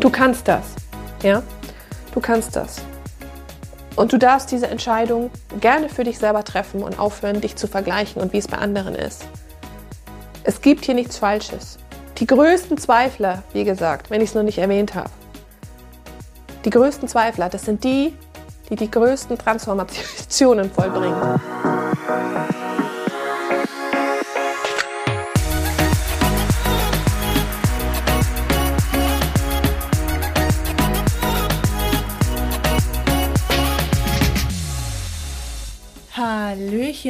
Du kannst das. Ja? Du kannst das. Und du darfst diese Entscheidung gerne für dich selber treffen und aufhören, dich zu vergleichen und wie es bei anderen ist. Es gibt hier nichts Falsches. Die größten Zweifler, wie gesagt, wenn ich es noch nicht erwähnt habe, die größten Zweifler, das sind die, die die größten Transformationen vollbringen.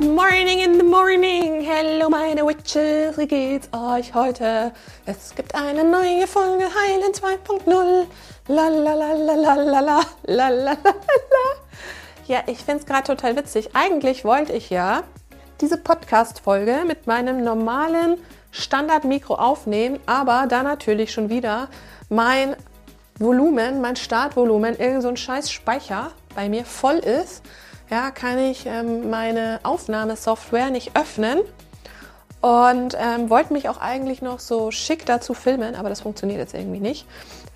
Morning in the morning. Hello meine Witches, wie geht's euch heute? Es gibt eine neue Folge Heilen 2.0. La la la la la la la la la la Ja, ich find's gerade total witzig. Eigentlich wollte ich ja diese Podcast-Folge mit meinem normalen Standard-Mikro aufnehmen, aber da natürlich schon wieder mein Volumen, mein Startvolumen, irgend so scheiß Speicher bei mir voll ist ja, kann ich ähm, meine Aufnahmesoftware nicht öffnen und ähm, wollte mich auch eigentlich noch so schick dazu filmen, aber das funktioniert jetzt irgendwie nicht.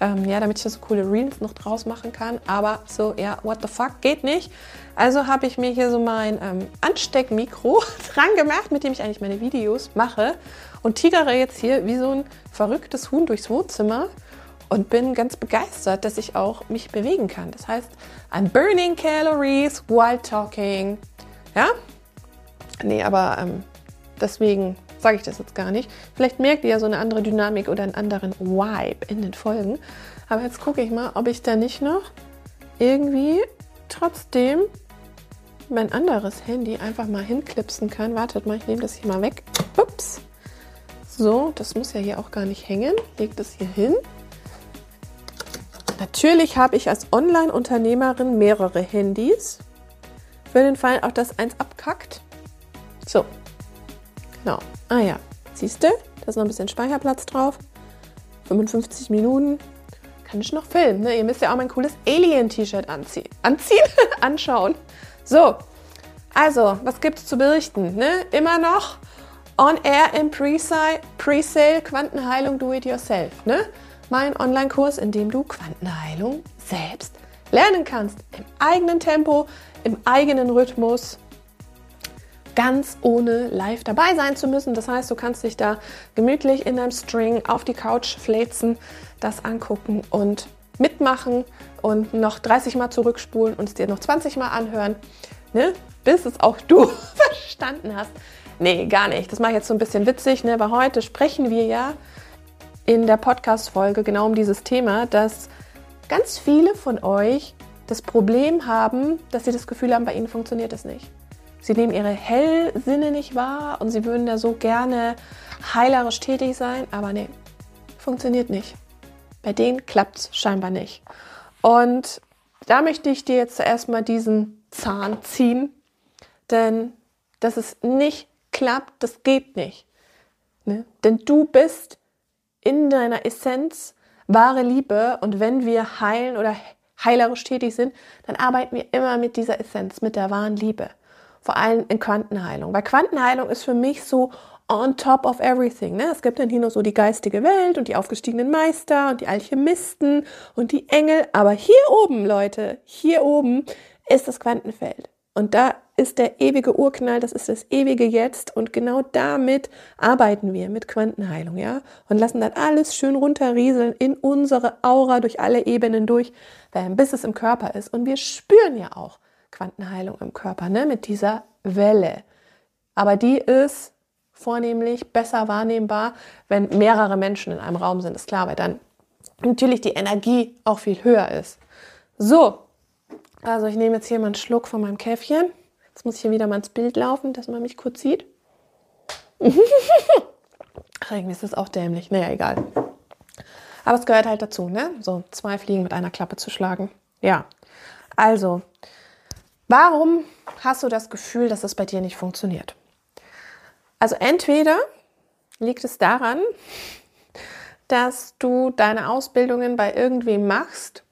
Ähm, ja, damit ich so coole Reels noch draus machen kann, aber so, ja, what the fuck, geht nicht. Also habe ich mir hier so mein ähm, Ansteckmikro dran gemacht, mit dem ich eigentlich meine Videos mache und tigere jetzt hier wie so ein verrücktes Huhn durchs Wohnzimmer und bin ganz begeistert, dass ich auch mich bewegen kann. Das heißt, I'm burning calories while talking. Ja? Nee, aber ähm, deswegen sage ich das jetzt gar nicht. Vielleicht merkt ihr ja so eine andere Dynamik oder einen anderen Vibe in den Folgen. Aber jetzt gucke ich mal, ob ich da nicht noch irgendwie trotzdem mein anderes Handy einfach mal hinklipsen kann. Wartet mal, ich nehme das hier mal weg. Ups. So, das muss ja hier auch gar nicht hängen. Leg das hier hin. Natürlich habe ich als Online-Unternehmerin mehrere Handys. Für den Fall auch, dass eins abkackt. So. Genau. Ah ja. Siehst du? Da ist noch ein bisschen Speicherplatz drauf. 55 Minuten. Kann ich noch filmen. Ne? Ihr müsst ja auch mein cooles Alien-T-Shirt anziehen. Anziehen? Anschauen. So. Also, was gibt es zu berichten? Ne? Immer noch on air im Pre-Sale, Pre Quantenheilung Do It Yourself. Ne? Mein Online-Kurs, in dem du Quantenheilung selbst lernen kannst. Im eigenen Tempo, im eigenen Rhythmus, ganz ohne live dabei sein zu müssen. Das heißt, du kannst dich da gemütlich in deinem String auf die Couch fläzen, das angucken und mitmachen und noch 30 Mal zurückspulen und es dir noch 20 Mal anhören, ne? bis es auch du verstanden hast. Nee, gar nicht. Das mache ich jetzt so ein bisschen witzig, ne? weil heute sprechen wir ja in der Podcast-Folge genau um dieses Thema, dass ganz viele von euch das Problem haben, dass sie das Gefühl haben, bei ihnen funktioniert es nicht. Sie nehmen ihre Hellsinne nicht wahr und sie würden da so gerne heilerisch tätig sein, aber nee, funktioniert nicht. Bei denen klappt es scheinbar nicht. Und da möchte ich dir jetzt zuerst mal diesen Zahn ziehen, denn dass es nicht klappt, das geht nicht. Ne? Denn du bist in deiner Essenz wahre Liebe und wenn wir heilen oder heilerisch tätig sind, dann arbeiten wir immer mit dieser Essenz, mit der wahren Liebe. Vor allem in Quantenheilung. Weil Quantenheilung ist für mich so on top of everything. Ne? Es gibt dann hier noch so die geistige Welt und die aufgestiegenen Meister und die Alchemisten und die Engel. Aber hier oben, Leute, hier oben ist das Quantenfeld. Und da ist der ewige Urknall, das ist das ewige Jetzt und genau damit arbeiten wir mit Quantenheilung, ja? Und lassen dann alles schön runterrieseln in unsere Aura durch alle Ebenen durch, bis es im Körper ist. Und wir spüren ja auch Quantenheilung im Körper, ne? Mit dieser Welle. Aber die ist vornehmlich besser wahrnehmbar, wenn mehrere Menschen in einem Raum sind, ist klar, weil dann natürlich die Energie auch viel höher ist. So, also ich nehme jetzt hier mal einen Schluck von meinem Käffchen. Jetzt muss ich hier wieder mal ins Bild laufen, dass man mich kurz sieht. Ach, irgendwie ist das auch dämlich. Naja, egal. Aber es gehört halt dazu, ne? So zwei Fliegen mit einer Klappe zu schlagen. Ja. Also, Warum hast du das Gefühl, dass es bei dir nicht funktioniert? Also entweder liegt es daran, dass du deine Ausbildungen bei irgendwem machst,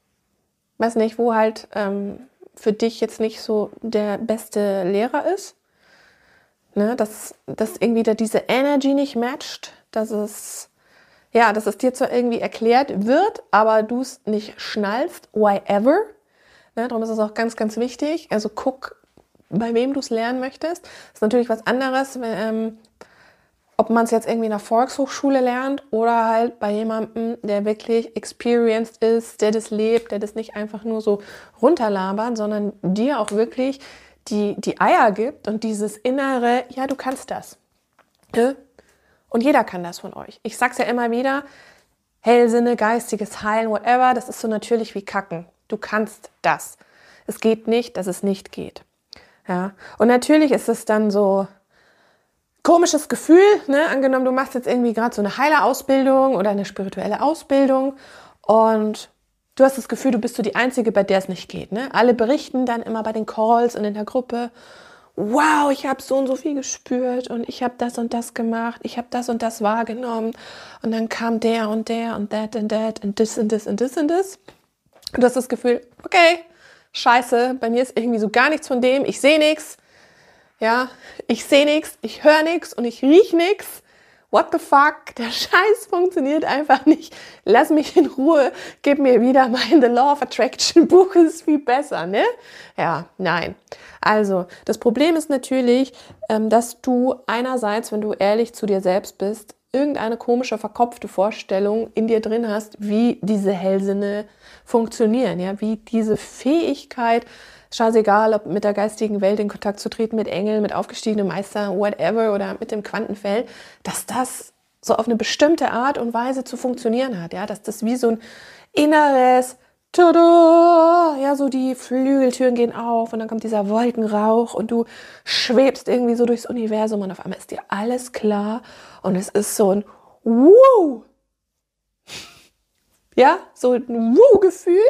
weiß nicht, wo halt ähm, für dich jetzt nicht so der beste Lehrer ist, ne, dass, dass irgendwie da diese Energy nicht matcht, dass es ja, dass es dir zwar irgendwie erklärt wird, aber du es nicht schnallst, why ever. Ne, darum ist es auch ganz, ganz wichtig. Also guck, bei wem du es lernen möchtest. Das ist natürlich was anderes, ähm, ob man es jetzt irgendwie in der Volkshochschule lernt oder halt bei jemandem, der wirklich experienced ist, der das lebt, der das nicht einfach nur so runterlabert, sondern dir auch wirklich die, die Eier gibt und dieses innere, ja, du kannst das. Ne? Und jeder kann das von euch. Ich sag's ja immer wieder, Hellsinne, geistiges Heilen, whatever, das ist so natürlich wie Kacken. Du kannst das. Es geht nicht, dass es nicht geht. Ja. Und natürlich ist es dann so komisches Gefühl, ne? Angenommen, du machst jetzt irgendwie gerade so eine Heilerausbildung oder eine spirituelle Ausbildung und du hast das Gefühl, du bist so die Einzige, bei der es nicht geht. Ne? Alle berichten dann immer bei den Calls und in der Gruppe wow, ich habe so und so viel gespürt und ich habe das und das gemacht, ich habe das und das wahrgenommen und dann kam der und der und that and that und this und this und this und this. Und du hast das Gefühl, okay, scheiße, bei mir ist irgendwie so gar nichts von dem, ich sehe nichts, ja, ich sehe nichts, ich höre nichts und ich riech nichts what the fuck, der Scheiß funktioniert einfach nicht. Lass mich in Ruhe, gib mir wieder mein The Law of Attraction Buch, ist viel besser, ne? Ja, nein. Also, das Problem ist natürlich, ähm, dass du einerseits, wenn du ehrlich zu dir selbst bist, irgendeine komische, verkopfte Vorstellung in dir drin hast, wie diese Hellsinne funktionieren, ja, wie diese Fähigkeit, scheißegal, ob mit der geistigen Welt in Kontakt zu treten, mit Engeln, mit aufgestiegenen Meister, whatever oder mit dem Quantenfeld, dass das so auf eine bestimmte Art und Weise zu funktionieren hat, ja, dass das wie so ein inneres Tada! Ja, so die Flügeltüren gehen auf und dann kommt dieser Wolkenrauch und du schwebst irgendwie so durchs Universum und auf einmal ist dir alles klar und es ist so ein Wuh! Ja, so ein Wuh-Gefühl.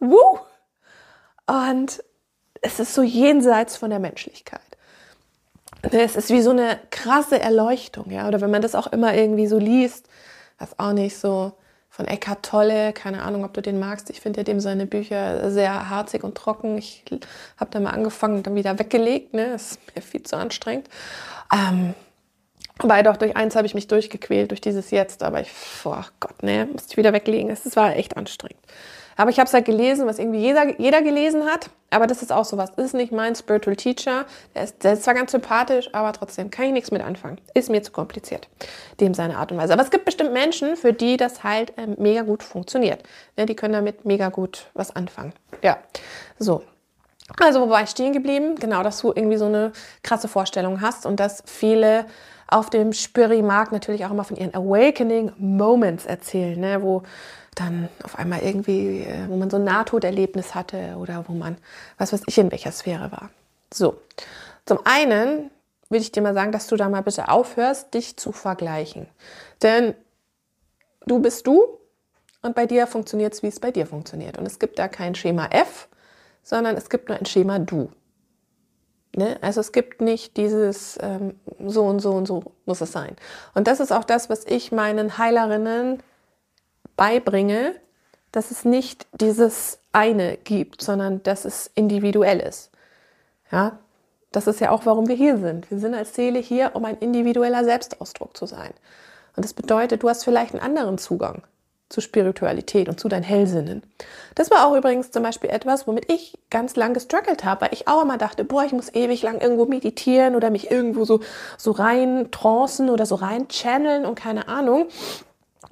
Wuh! Und es ist so jenseits von der Menschlichkeit. Es ist wie so eine krasse Erleuchtung, ja. Oder wenn man das auch immer irgendwie so liest, das auch nicht so von Eckhart Tolle, keine Ahnung, ob du den magst. Ich finde ja dem seine Bücher sehr harzig und trocken. Ich habe da mal angefangen und dann wieder weggelegt. Ne? Das ist mir viel zu anstrengend. Ähm, aber doch, durch eins habe ich mich durchgequält, durch dieses Jetzt. Aber ich, oh Gott, ne, musste ich wieder weglegen. Es war echt anstrengend. Aber ich habe es halt gelesen, was irgendwie jeder, jeder gelesen hat. Aber das ist auch sowas. Ist nicht mein Spiritual Teacher. Der ist, der ist zwar ganz sympathisch, aber trotzdem kann ich nichts mit anfangen. Ist mir zu kompliziert. Dem seine Art und Weise. Aber es gibt bestimmt Menschen, für die das halt ähm, mega gut funktioniert. Ja, die können damit mega gut was anfangen. Ja, so. Also, wo war ich stehen geblieben? Genau, dass du irgendwie so eine krasse Vorstellung hast und dass viele auf dem Spiri-Markt natürlich auch immer von ihren Awakening Moments erzählen, ne? wo dann auf einmal irgendwie, äh, wo man so ein Nahtoderlebnis hatte oder wo man, was weiß ich, in welcher Sphäre war. So, zum einen will ich dir mal sagen, dass du da mal bitte aufhörst, dich zu vergleichen. Denn du bist du und bei dir funktioniert es, wie es bei dir funktioniert. Und es gibt da kein Schema F, sondern es gibt nur ein Schema Du. Ne? Also es gibt nicht dieses ähm, so und so und so muss es sein. Und das ist auch das, was ich meinen Heilerinnen beibringe, dass es nicht dieses eine gibt, sondern dass es individuell ist. Ja, das ist ja auch, warum wir hier sind. Wir sind als Seele hier, um ein individueller Selbstausdruck zu sein. Und das bedeutet, du hast vielleicht einen anderen Zugang zu Spiritualität und zu deinen Hellsinnen. Das war auch übrigens zum Beispiel etwas, womit ich ganz lang gestruggelt habe, weil ich auch immer dachte, boah, ich muss ewig lang irgendwo meditieren oder mich irgendwo so, so rein trancen oder so rein channeln und keine Ahnung.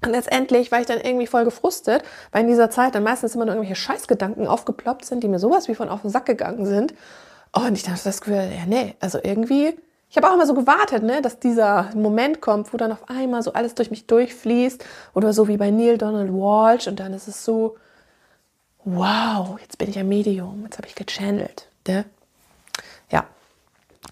Und letztendlich war ich dann irgendwie voll gefrustet, weil in dieser Zeit dann meistens immer nur irgendwelche Scheißgedanken aufgeploppt sind, die mir sowas wie von auf den Sack gegangen sind. Und ich dachte das Gefühl, ja, nee, also irgendwie, ich habe auch immer so gewartet, ne, dass dieser Moment kommt, wo dann auf einmal so alles durch mich durchfließt. Oder so wie bei Neil Donald Walsh. Und dann ist es so, wow, jetzt bin ich ein Medium, jetzt habe ich gechannelt. Ne?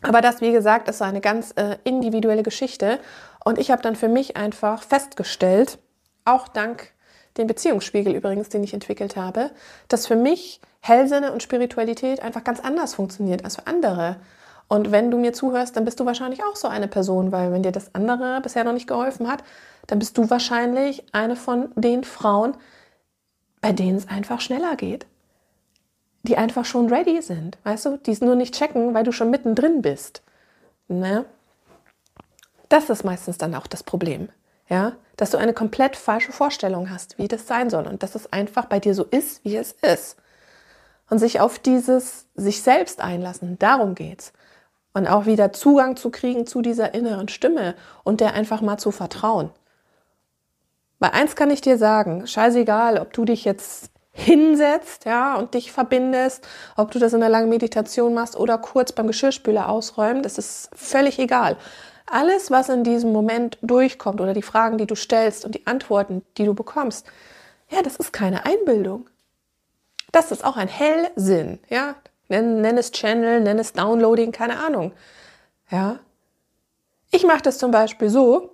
Aber das, wie gesagt, ist so eine ganz äh, individuelle Geschichte. Und ich habe dann für mich einfach festgestellt, auch dank den Beziehungsspiegel übrigens, den ich entwickelt habe, dass für mich Hellsinne und Spiritualität einfach ganz anders funktioniert als für andere. Und wenn du mir zuhörst, dann bist du wahrscheinlich auch so eine Person, weil wenn dir das andere bisher noch nicht geholfen hat, dann bist du wahrscheinlich eine von den Frauen, bei denen es einfach schneller geht. Die einfach schon ready sind, weißt du? Die es nur nicht checken, weil du schon mittendrin bist. Ne? Das ist meistens dann auch das Problem. Ja? Dass du eine komplett falsche Vorstellung hast, wie das sein soll. Und dass es einfach bei dir so ist, wie es ist. Und sich auf dieses sich selbst einlassen, darum geht's und auch wieder Zugang zu kriegen zu dieser inneren Stimme und der einfach mal zu vertrauen. Weil eins kann ich dir sagen, scheißegal, ob du dich jetzt hinsetzt, ja, und dich verbindest, ob du das in einer langen Meditation machst oder kurz beim Geschirrspüler ausräumen, das ist völlig egal. Alles, was in diesem Moment durchkommt oder die Fragen, die du stellst und die Antworten, die du bekommst, ja, das ist keine Einbildung. Das ist auch ein Hellsinn, ja. Nenn, nenn es Channel, nenn es Downloading, keine Ahnung. Ja. Ich mache das zum Beispiel so,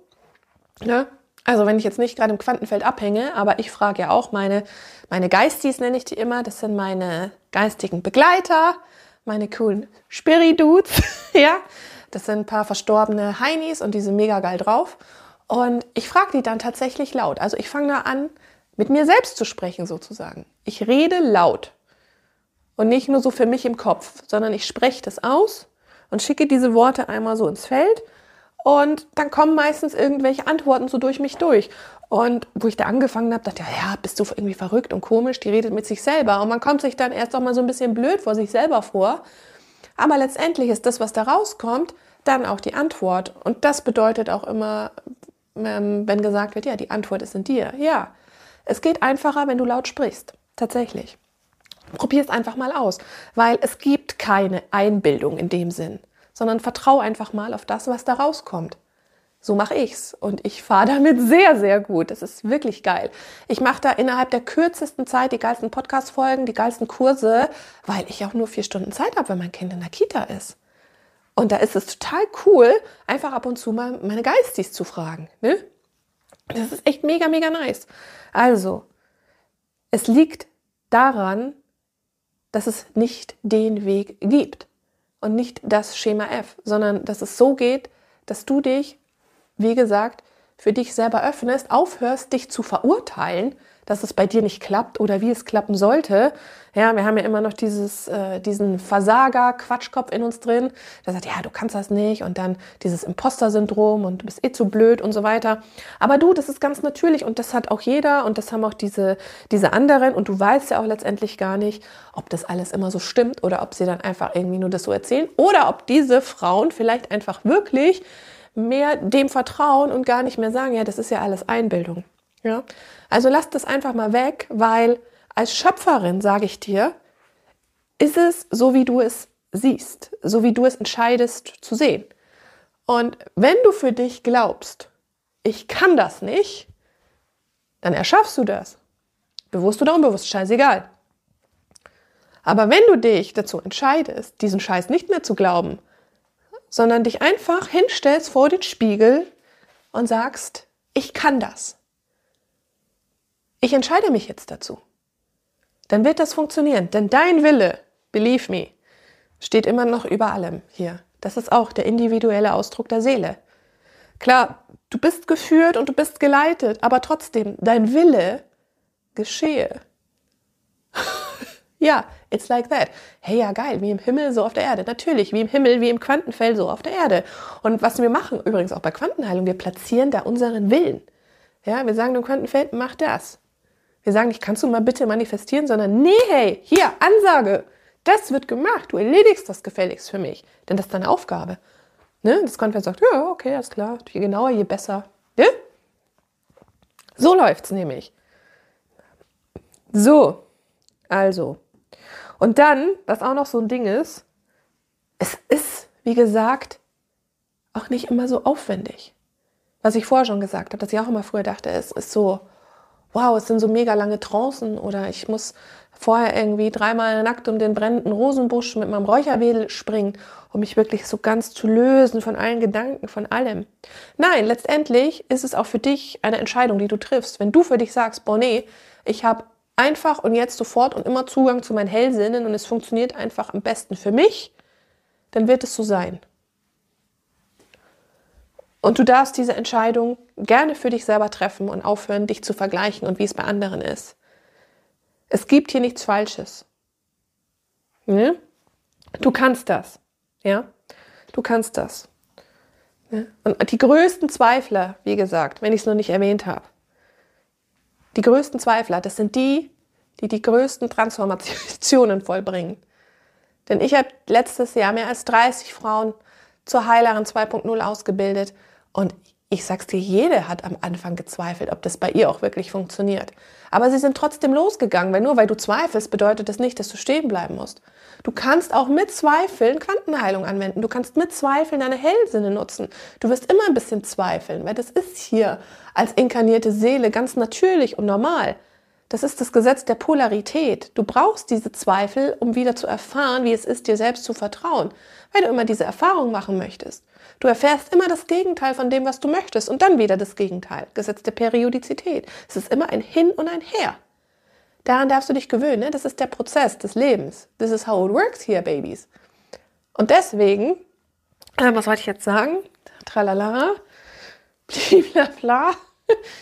ne? Also wenn ich jetzt nicht gerade im Quantenfeld abhänge, aber ich frage ja auch meine, meine Geistis, nenne ich die immer, das sind meine geistigen Begleiter, meine coolen Spiridudes, ja. Das sind ein paar verstorbene Heinis und die sind mega geil drauf. Und ich frage die dann tatsächlich laut. Also ich fange da an, mit mir selbst zu sprechen sozusagen. Ich rede laut. Und nicht nur so für mich im Kopf, sondern ich spreche das aus und schicke diese Worte einmal so ins Feld. Und dann kommen meistens irgendwelche Antworten so durch mich durch. Und wo ich da angefangen habe, dachte ich, ja, bist du irgendwie verrückt und komisch, die redet mit sich selber. Und man kommt sich dann erst auch mal so ein bisschen blöd vor sich selber vor. Aber letztendlich ist das, was da rauskommt, dann auch die Antwort. Und das bedeutet auch immer, ähm, wenn gesagt wird, ja, die Antwort ist in dir. Ja, es geht einfacher, wenn du laut sprichst. Tatsächlich. Probier es einfach mal aus, weil es gibt keine Einbildung in dem Sinn, sondern vertrau einfach mal auf das, was da rauskommt. So mache ich's und ich fahre damit sehr, sehr gut. Das ist wirklich geil. Ich mache da innerhalb der kürzesten Zeit die geilsten Podcast-Folgen, die geilsten Kurse, weil ich auch nur vier Stunden Zeit habe, wenn mein Kind in der Kita ist. Und da ist es total cool, einfach ab und zu mal meine Geistis zu fragen. Ne? Das ist echt mega, mega nice. Also, es liegt daran, dass es nicht den Weg gibt und nicht das Schema F, sondern dass es so geht, dass du dich, wie gesagt, für dich selber öffnest, aufhörst, dich zu verurteilen, dass es bei dir nicht klappt oder wie es klappen sollte. Ja, wir haben ja immer noch dieses, äh, diesen Versager-Quatschkopf in uns drin, der sagt, ja, du kannst das nicht und dann dieses Imposter-Syndrom und du bist eh zu blöd und so weiter. Aber du, das ist ganz natürlich und das hat auch jeder und das haben auch diese, diese anderen und du weißt ja auch letztendlich gar nicht, ob das alles immer so stimmt oder ob sie dann einfach irgendwie nur das so erzählen oder ob diese Frauen vielleicht einfach wirklich mehr dem vertrauen und gar nicht mehr sagen, ja, das ist ja alles Einbildung. Ja? Also lass das einfach mal weg, weil als Schöpferin, sage ich dir, ist es so, wie du es siehst, so wie du es entscheidest zu sehen. Und wenn du für dich glaubst, ich kann das nicht, dann erschaffst du das. Bewusst oder unbewusst, scheißegal. Aber wenn du dich dazu entscheidest, diesen Scheiß nicht mehr zu glauben, sondern dich einfach hinstellst vor den Spiegel und sagst, ich kann das ich entscheide mich jetzt dazu. Dann wird das funktionieren. Denn dein Wille, believe me, steht immer noch über allem hier. Das ist auch der individuelle Ausdruck der Seele. Klar, du bist geführt und du bist geleitet, aber trotzdem, dein Wille geschehe. ja, it's like that. Hey, ja, geil, wie im Himmel, so auf der Erde. Natürlich, wie im Himmel, wie im Quantenfeld, so auf der Erde. Und was wir machen, übrigens auch bei Quantenheilung, wir platzieren da unseren Willen. Ja, wir sagen dem Quantenfeld, mach das. Wir sagen nicht, kannst du mal bitte manifestieren, sondern nee, hey, hier, Ansage. Das wird gemacht. Du erledigst das gefälligst für mich. Denn das ist deine Aufgabe. Ne? Das Konferenz sagt, ja, okay, alles klar. Je genauer, je besser. Ne? So läuft's nämlich. So, also. Und dann, was auch noch so ein Ding ist, es ist, wie gesagt, auch nicht immer so aufwendig. Was ich vorher schon gesagt habe, dass ich auch immer früher dachte, es ist so, wow, es sind so mega lange Trancen oder ich muss vorher irgendwie dreimal nackt um den brennenden Rosenbusch mit meinem Räucherwedel springen, um mich wirklich so ganz zu lösen von allen Gedanken, von allem. Nein, letztendlich ist es auch für dich eine Entscheidung, die du triffst. Wenn du für dich sagst, boah, nee, ich habe einfach und jetzt sofort und immer Zugang zu meinen Hellsinnen und es funktioniert einfach am besten für mich, dann wird es so sein. Und du darfst diese Entscheidung gerne für dich selber treffen und aufhören, dich zu vergleichen und wie es bei anderen ist. Es gibt hier nichts Falsches. Ne? Du kannst das. Ja? Du kannst das. Ne? Und die größten Zweifler, wie gesagt, wenn ich es noch nicht erwähnt habe, die größten Zweifler, das sind die, die die größten Transformationen vollbringen. Denn ich habe letztes Jahr mehr als 30 Frauen zur Heilerin 2.0 ausgebildet und ich sag's dir, jede hat am Anfang gezweifelt, ob das bei ihr auch wirklich funktioniert. Aber sie sind trotzdem losgegangen, weil nur weil du zweifelst, bedeutet das nicht, dass du stehen bleiben musst. Du kannst auch mit Zweifeln Quantenheilung anwenden. Du kannst mit Zweifeln deine Hellsinne nutzen. Du wirst immer ein bisschen zweifeln, weil das ist hier als inkarnierte Seele ganz natürlich und normal. Das ist das Gesetz der Polarität. Du brauchst diese Zweifel, um wieder zu erfahren, wie es ist, dir selbst zu vertrauen, weil du immer diese Erfahrung machen möchtest. Du erfährst immer das Gegenteil von dem, was du möchtest und dann wieder das Gegenteil. Gesetz der Periodizität. Es ist immer ein Hin und ein Her. Daran darfst du dich gewöhnen. Ne? Das ist der Prozess des Lebens. This is how it works here, babies. Und deswegen, äh, was wollte ich jetzt sagen? Tralala, blablabla.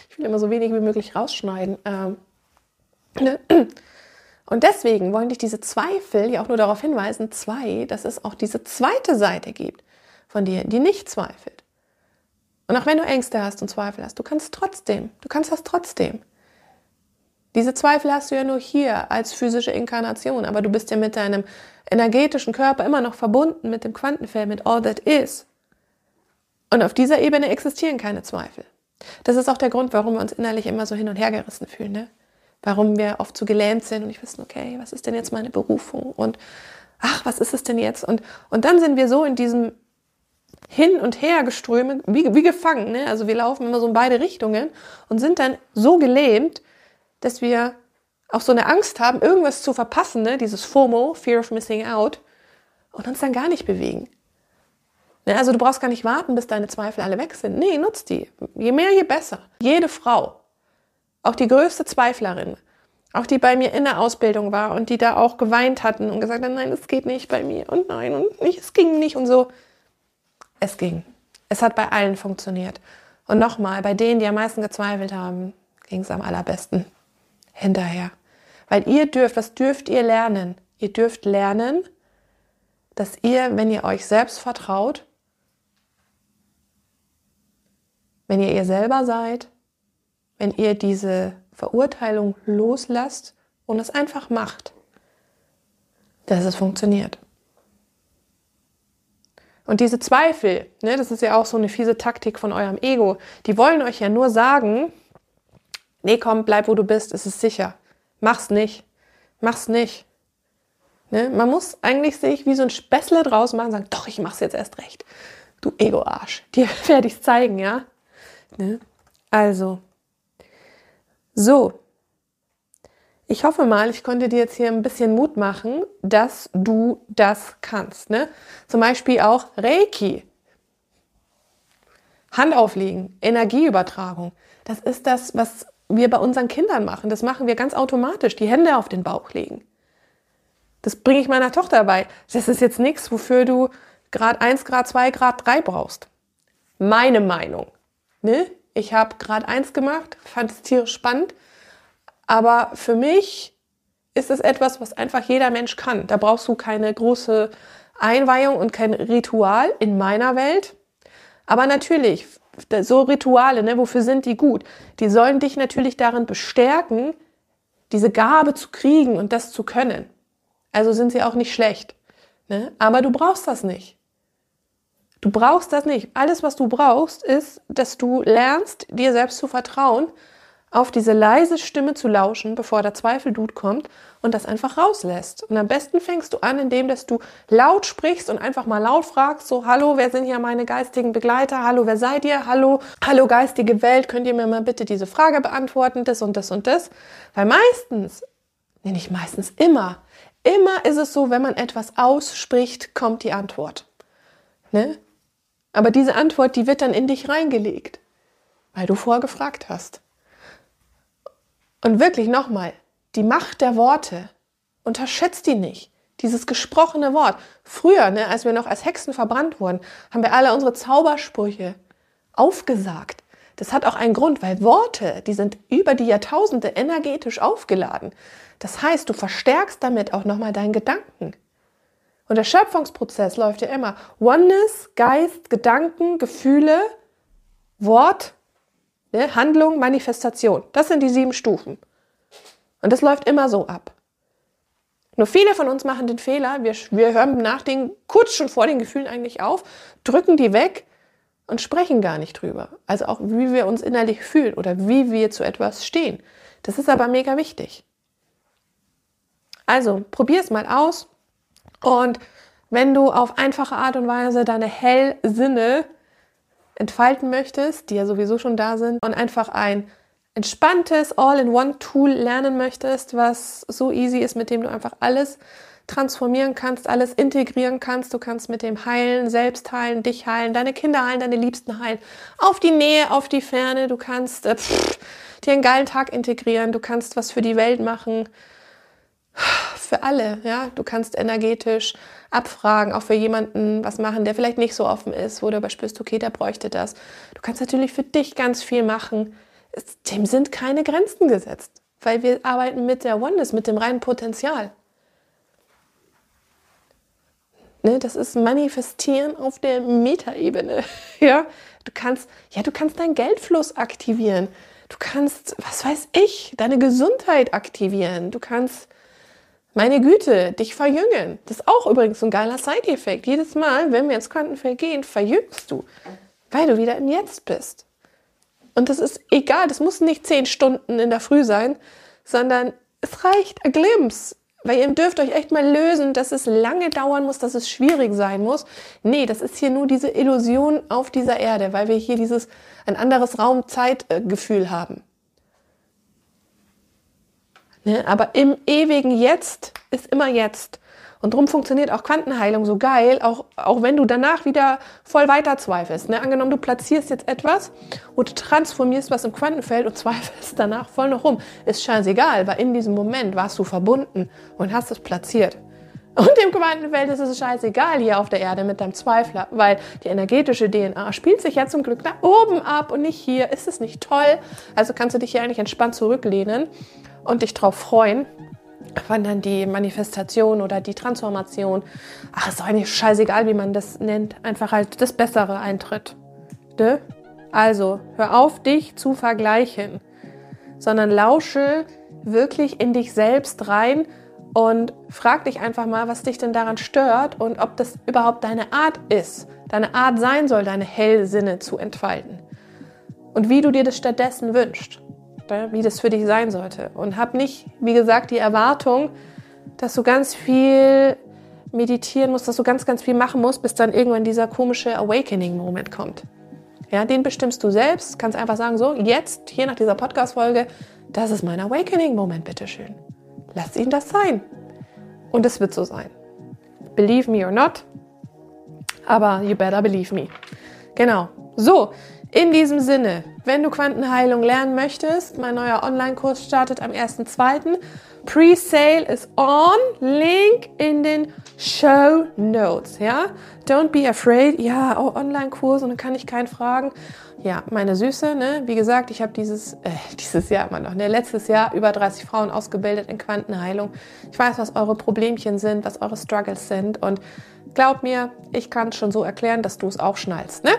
Ich will immer so wenig wie möglich rausschneiden. Ähm, Ne? Und deswegen wollen dich diese Zweifel ja auch nur darauf hinweisen, zwei, dass es auch diese zweite Seite gibt von dir, die nicht zweifelt. Und auch wenn du Ängste hast und Zweifel hast, du kannst trotzdem, du kannst das trotzdem. Diese Zweifel hast du ja nur hier als physische Inkarnation, aber du bist ja mit deinem energetischen Körper immer noch verbunden mit dem Quantenfeld, mit all that is. Und auf dieser Ebene existieren keine Zweifel. Das ist auch der Grund, warum wir uns innerlich immer so hin und her gerissen fühlen. Ne? warum wir oft so gelähmt sind und ich wissen, okay, was ist denn jetzt meine Berufung und ach, was ist es denn jetzt? Und, und dann sind wir so in diesem Hin- und Hergeströme, wie, wie gefangen, ne? also wir laufen immer so in beide Richtungen und sind dann so gelähmt, dass wir auch so eine Angst haben, irgendwas zu verpassen, ne? dieses FOMO, Fear of Missing Out, und uns dann gar nicht bewegen. Ne? Also du brauchst gar nicht warten, bis deine Zweifel alle weg sind. Nee, nutz die. Je mehr, je besser. Jede Frau auch die größte Zweiflerin, auch die bei mir in der Ausbildung war und die da auch geweint hatten und gesagt hat, nein, es geht nicht bei mir und nein und nicht, es ging nicht und so. Es ging. Es hat bei allen funktioniert. Und nochmal, bei denen, die am meisten gezweifelt haben, ging es am allerbesten hinterher. Weil ihr dürft, was dürft ihr lernen? Ihr dürft lernen, dass ihr, wenn ihr euch selbst vertraut, wenn ihr ihr selber seid, wenn ihr diese Verurteilung loslasst und es einfach macht, dass es funktioniert. Und diese Zweifel, ne, das ist ja auch so eine fiese Taktik von eurem Ego, die wollen euch ja nur sagen, nee, komm, bleib wo du bist, es ist sicher. Mach's nicht. Mach's nicht. Ne? Man muss eigentlich sich wie so ein Späßle draus machen und sagen, doch, ich mach's jetzt erst recht. Du Ego-Arsch. Dir werde ich's zeigen, ja? Ne? Also, so, ich hoffe mal, ich konnte dir jetzt hier ein bisschen Mut machen, dass du das kannst. Ne? Zum Beispiel auch Reiki. Hand auflegen, Energieübertragung. Das ist das, was wir bei unseren Kindern machen. Das machen wir ganz automatisch. Die Hände auf den Bauch legen. Das bringe ich meiner Tochter bei. Das ist jetzt nichts, wofür du Grad 1, Grad 2, Grad 3 brauchst. Meine Meinung. Ne? Ich habe Grad 1 gemacht, fand es tierisch spannend. Aber für mich ist es etwas, was einfach jeder Mensch kann. Da brauchst du keine große Einweihung und kein Ritual in meiner Welt. Aber natürlich, so Rituale, ne, wofür sind die gut? Die sollen dich natürlich darin bestärken, diese Gabe zu kriegen und das zu können. Also sind sie auch nicht schlecht. Ne? Aber du brauchst das nicht. Du brauchst das nicht. Alles, was du brauchst, ist, dass du lernst, dir selbst zu vertrauen, auf diese leise Stimme zu lauschen, bevor der Zweifeldude kommt und das einfach rauslässt. Und am besten fängst du an, indem dass du laut sprichst und einfach mal laut fragst, so, hallo, wer sind hier meine geistigen Begleiter? Hallo, wer seid ihr? Hallo, hallo geistige Welt, könnt ihr mir mal bitte diese Frage beantworten? Das und das und das. Weil meistens, nee, nicht meistens, immer, immer ist es so, wenn man etwas ausspricht, kommt die Antwort. Ne? Aber diese Antwort, die wird dann in dich reingelegt, weil du vorher gefragt hast. Und wirklich nochmal, die Macht der Worte, unterschätzt die nicht. Dieses gesprochene Wort. Früher, ne, als wir noch als Hexen verbrannt wurden, haben wir alle unsere Zaubersprüche aufgesagt. Das hat auch einen Grund, weil Worte, die sind über die Jahrtausende energetisch aufgeladen. Das heißt, du verstärkst damit auch nochmal deinen Gedanken. Und der Schöpfungsprozess läuft ja immer. Oneness, Geist, Gedanken, Gefühle, Wort, Ne? Handlung, Manifestation. Das sind die sieben Stufen. Und das läuft immer so ab. Nur viele von uns machen den Fehler, wir, wir hören nach den, kurz schon vor den Gefühlen eigentlich auf, drücken die weg und sprechen gar nicht drüber. Also auch, wie wir uns innerlich fühlen oder wie wir zu etwas stehen. Das ist aber mega wichtig. Also, probier es mal aus. Und wenn du auf einfache Art und Weise deine Hellsinne entfalten möchtest, die ja sowieso schon da sind, und einfach ein entspanntes All-in-One-Tool lernen möchtest, was so easy ist, mit dem du einfach alles transformieren kannst, alles integrieren kannst. Du kannst mit dem heilen, selbst heilen, dich heilen, deine Kinder heilen, deine Liebsten heilen, auf die Nähe, auf die Ferne. Du kannst äh, pff, dir einen geilen Tag integrieren, du kannst was für die Welt machen für alle, ja. Du kannst energetisch abfragen, auch für jemanden was machen, der vielleicht nicht so offen ist, wo du aber spürst, okay, der bräuchte das. Du kannst natürlich für dich ganz viel machen. Dem sind keine Grenzen gesetzt, weil wir arbeiten mit der Oneness, mit dem reinen Potenzial. Ne, das ist Manifestieren auf der Metaebene. ja, du kannst, ja, du kannst deinen Geldfluss aktivieren. Du kannst, was weiß ich, deine Gesundheit aktivieren. Du kannst meine Güte, dich verjüngen. Das ist auch übrigens ein geiler Side-Effekt. Jedes Mal, wenn wir ins Quantenfeld gehen, verjüngst du, weil du wieder im Jetzt bist. Und das ist egal, das muss nicht zehn Stunden in der Früh sein, sondern es reicht ein Glimpse. Weil ihr dürft euch echt mal lösen, dass es lange dauern muss, dass es schwierig sein muss. Nee, das ist hier nur diese Illusion auf dieser Erde, weil wir hier dieses ein anderes Raum-Zeit-Gefühl haben. Ne? Aber im ewigen Jetzt ist immer jetzt. Und darum funktioniert auch Quantenheilung so geil, auch, auch wenn du danach wieder voll weiter zweifelst. Ne? Angenommen, du platzierst jetzt etwas und transformierst was im Quantenfeld und zweifelst danach voll noch rum. Ist scheißegal, weil in diesem Moment warst du verbunden und hast es platziert. Und im Quantenfeld ist es scheißegal hier auf der Erde mit deinem Zweifler, weil die energetische DNA spielt sich ja zum Glück da oben ab und nicht hier. Ist es nicht toll? Also kannst du dich hier eigentlich entspannt zurücklehnen und dich drauf freuen, wann dann die Manifestation oder die Transformation, ach, ist doch eigentlich scheißegal, wie man das nennt, einfach halt das Bessere eintritt. Ne? Also, hör auf, dich zu vergleichen, sondern lausche wirklich in dich selbst rein und frag dich einfach mal, was dich denn daran stört und ob das überhaupt deine Art ist, deine Art sein soll, deine Hellsinne zu entfalten. Und wie du dir das stattdessen wünschst wie das für dich sein sollte. Und hab nicht, wie gesagt, die Erwartung, dass du ganz viel meditieren musst, dass du ganz, ganz viel machen musst, bis dann irgendwann dieser komische Awakening-Moment kommt. Ja, den bestimmst du selbst. Kannst einfach sagen, so, jetzt, hier nach dieser Podcast-Folge, das ist mein Awakening-Moment, bitteschön. Lass ihn das sein. Und es wird so sein. Believe me or not. Aber you better believe me. Genau. So, in diesem Sinne, wenn du Quantenheilung lernen möchtest, mein neuer Online-Kurs startet am 1.2. Pre-Sale ist on. Link in den Show Notes. Ja, don't be afraid. Ja, oh, Online-Kurs und dann kann ich keinen fragen. Ja, meine Süße, ne? Wie gesagt, ich habe dieses, äh, dieses Jahr immer noch, ne? Letztes Jahr über 30 Frauen ausgebildet in Quantenheilung. Ich weiß, was eure Problemchen sind, was eure Struggles sind und glaub mir, ich kann es schon so erklären, dass du es auch schnallst, ne?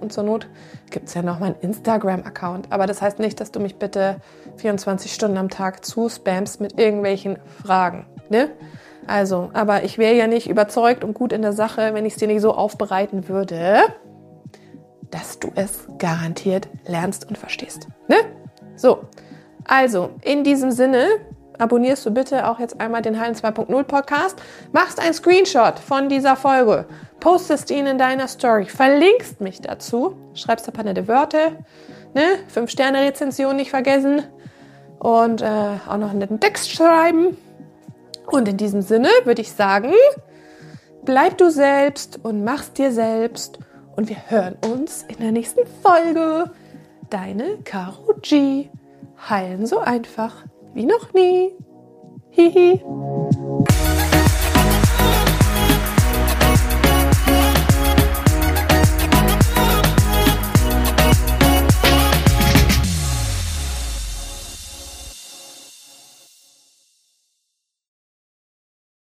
Und zur Not gibt es ja noch meinen Instagram-Account. Aber das heißt nicht, dass du mich bitte 24 Stunden am Tag zuspammst mit irgendwelchen Fragen. Ne? Also, aber ich wäre ja nicht überzeugt und gut in der Sache, wenn ich es dir nicht so aufbereiten würde, dass du es garantiert lernst und verstehst. Ne? So, Also, in diesem Sinne, abonnierst du bitte auch jetzt einmal den Heilen 2.0 Podcast, machst einen Screenshot von dieser Folge, postest ihn in deiner Story, verlinkst mich dazu, schreibst ein paar nette Wörter, ne? Fünf Sterne Rezension nicht vergessen und äh, auch noch einen netten Text schreiben. Und in diesem Sinne würde ich sagen, bleib du selbst und mach's dir selbst und wir hören uns in der nächsten Folge. Deine Caro G. Heilen so einfach wie noch nie. Hihi.